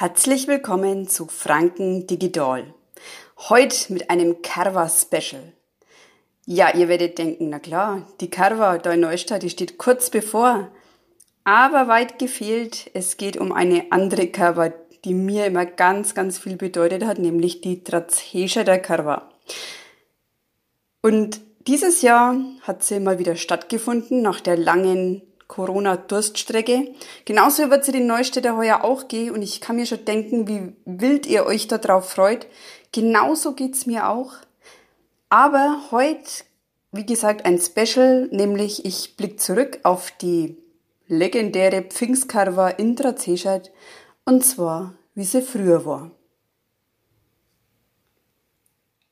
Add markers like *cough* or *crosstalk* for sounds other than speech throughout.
Herzlich willkommen zu Franken Digital. Heute mit einem Carva Special. Ja, ihr werdet denken, na klar, die Carva da in Neustadt, die steht kurz bevor. Aber weit gefehlt, es geht um eine andere Carva, die mir immer ganz, ganz viel bedeutet hat, nämlich die Trazhescher der Carva. Und dieses Jahr hat sie mal wieder stattgefunden, nach der langen Corona-Durststrecke. Genauso wird sie den Neustädter heuer auch gehen und ich kann mir schon denken, wie wild ihr euch darauf freut. Genauso geht's mir auch. Aber heute, wie gesagt, ein Special, nämlich ich blick zurück auf die legendäre Pfingstkarwa in Trazeschat und zwar, wie sie früher war.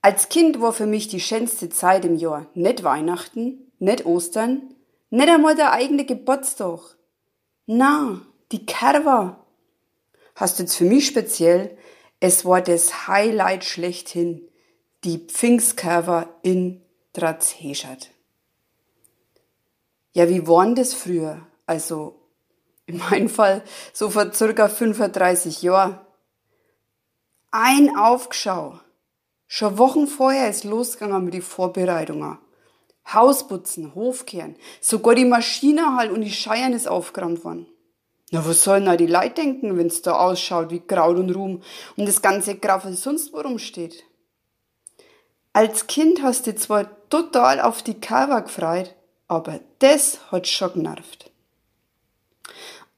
Als Kind war für mich die schönste Zeit im Jahr nicht Weihnachten, nicht Ostern, nicht einmal der eigene Geburtstag. Na, die Kerwa. Hast du jetzt für mich speziell, es war das Highlight schlechthin, die Pfingstkerwa in Drazheschat. Ja, wie waren das früher? Also, in meinem Fall so vor circa 35 Jahren. Ein Aufgeschau. Schon Wochen vorher ist losgegangen mit den Vorbereitungen. Hausputzen, Hofkehren, sogar die Maschine halt und die Scheiern ist aufgeräumt worden. Na, was sollen da die Leute denken, wenn's da ausschaut wie Kraut und Ruhm und das ganze Graffel sonst wo rumsteht? Als Kind hast du zwar total auf die Kava gefreut, aber das hat schon genervt.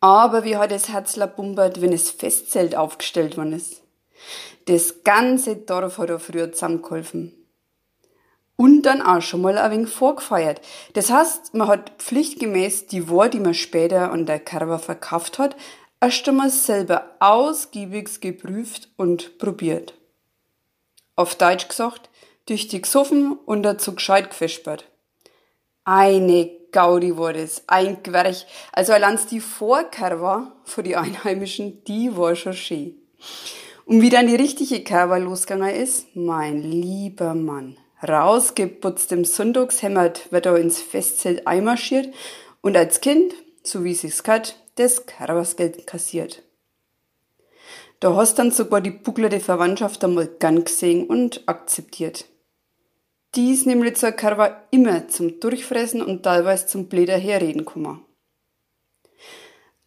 Aber wie hat es Herzler bumbert, wenn es Festzelt aufgestellt worden ist? Das ganze Dorf hat da früher zusammengeholfen und dann auch schon mal ein wenig vorgefeiert. Das heißt, man hat pflichtgemäß die Ware, die man später an der Carver verkauft hat, erst einmal selber ausgiebig geprüft und probiert. Auf Deutsch gesagt, tüchtig gesoffen und dazu gescheit gefespert. Eine Gaudi war das, ein Gwerch. Also allein die Vorkerwa für die Einheimischen, die war schon schön. Und wie dann die richtige Kerwa losgegangen ist, mein lieber Mann, rausgeputzt im Sonntagshemmert wird er ins Festzelt einmarschiert und als Kind, so wie sich's gehört, das Karabasgeld kassiert. Da hast dann sogar die bucklerte Verwandtschaft einmal gern gesehen und akzeptiert. Die ist nämlich zur Karwa immer zum Durchfressen und teilweise zum Bläder herreden gekommen.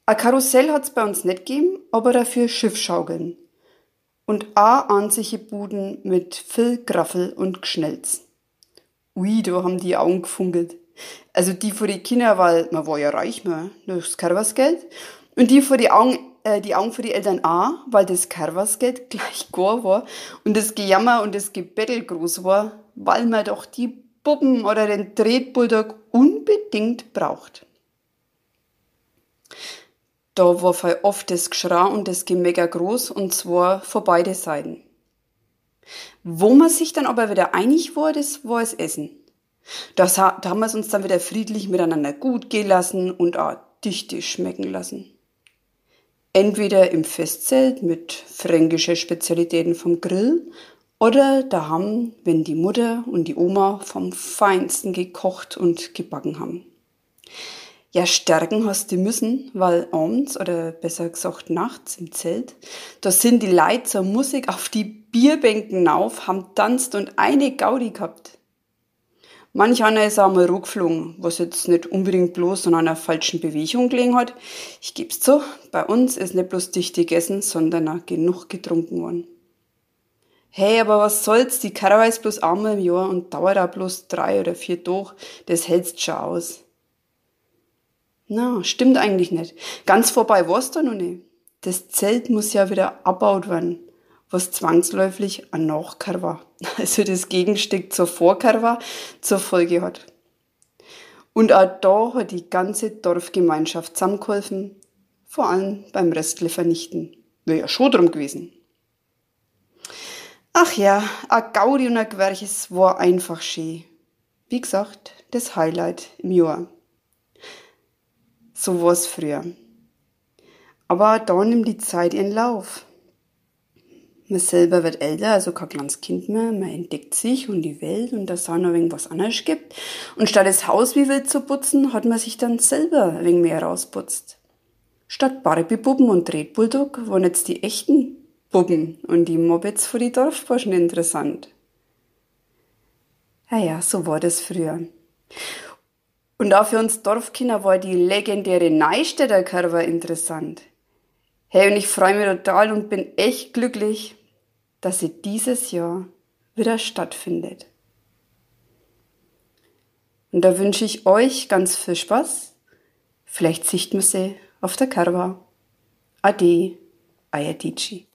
Ein Karussell hat's bei uns nicht gegeben, aber dafür Schiffschaukeln und a ansiche Buden mit viel Graffel und Gschnelz. Ui, da haben die Augen gefunkelt. Also die vor die Kinder, weil man war ja reich, man, das Karwasgeld. Und die vor die Augen, äh, die Augen für die Eltern a, weil das Karwasgeld *laughs* gleich gar war und das Gejammer und das Gebettel groß war, weil man doch die Puppen oder den Tretbulldog unbedingt braucht. Da war voll oft das Geschrei und das Gemecker groß und zwar vor beide Seiten. Wo man sich dann aber wieder einig war, das war das Essen. Das, da haben wir es uns dann wieder friedlich miteinander gut gehen lassen und auch dichte schmecken lassen. Entweder im Festzelt mit fränkischer Spezialitäten vom Grill oder daheim, wenn die Mutter und die Oma vom Feinsten gekocht und gebacken haben. Ja, stärken hast du müssen, weil abends oder besser gesagt nachts im Zelt, da sind die Leute zur Musik auf die Bierbänken auf, haben tanzt und eine Gaudi gehabt. Manch einer ist auch mal ruckflogen, was jetzt nicht unbedingt bloß an einer falschen Bewegung gelegen hat. Ich geb's zu, bei uns ist nicht bloß dicht gegessen, sondern auch genug getrunken worden. Hey, aber was soll's, die Karawa ist bloß einmal im Jahr und dauert auch bloß drei oder vier Tage, das hältst schon aus. Na, stimmt eigentlich nicht. Ganz vorbei war's da noch nicht. Das Zelt muss ja wieder abbaut werden, was zwangsläufig ein Nachkarwa, *laughs* also das Gegenstück zur Vorkarwa, zur Folge hat. Und auch da hat die ganze Dorfgemeinschaft zusammengeholfen, vor allem beim Restle vernichten. Wäre ja schon drum gewesen. Ach ja, a Gaudi und a Gwerches war einfach schön. Wie gesagt, das Highlight im Jahr. So war es früher. Aber da nimmt die Zeit ihren Lauf. Man selber wird älter, also kein kleines Kind mehr. Man entdeckt sich und die Welt und dass es auch noch irgendwas anderes gibt. Und statt das Haus wie wild zu putzen, hat man sich dann selber ein wenig mehr rausputzt. Statt Barbie-Puppen und Red Bulldog waren jetzt die echten Puppen und die Mopeds für die Dorfburschen interessant. Ja, ja, so war das früher. Und auch für uns Dorfkinder war die legendäre Neustädter Curve interessant. Hey, und ich freue mich total und bin echt glücklich, dass sie dieses Jahr wieder stattfindet. Und da wünsche ich euch ganz viel Spaß. Vielleicht sichten wir sie auf der Karwa. Ade, euer Dici.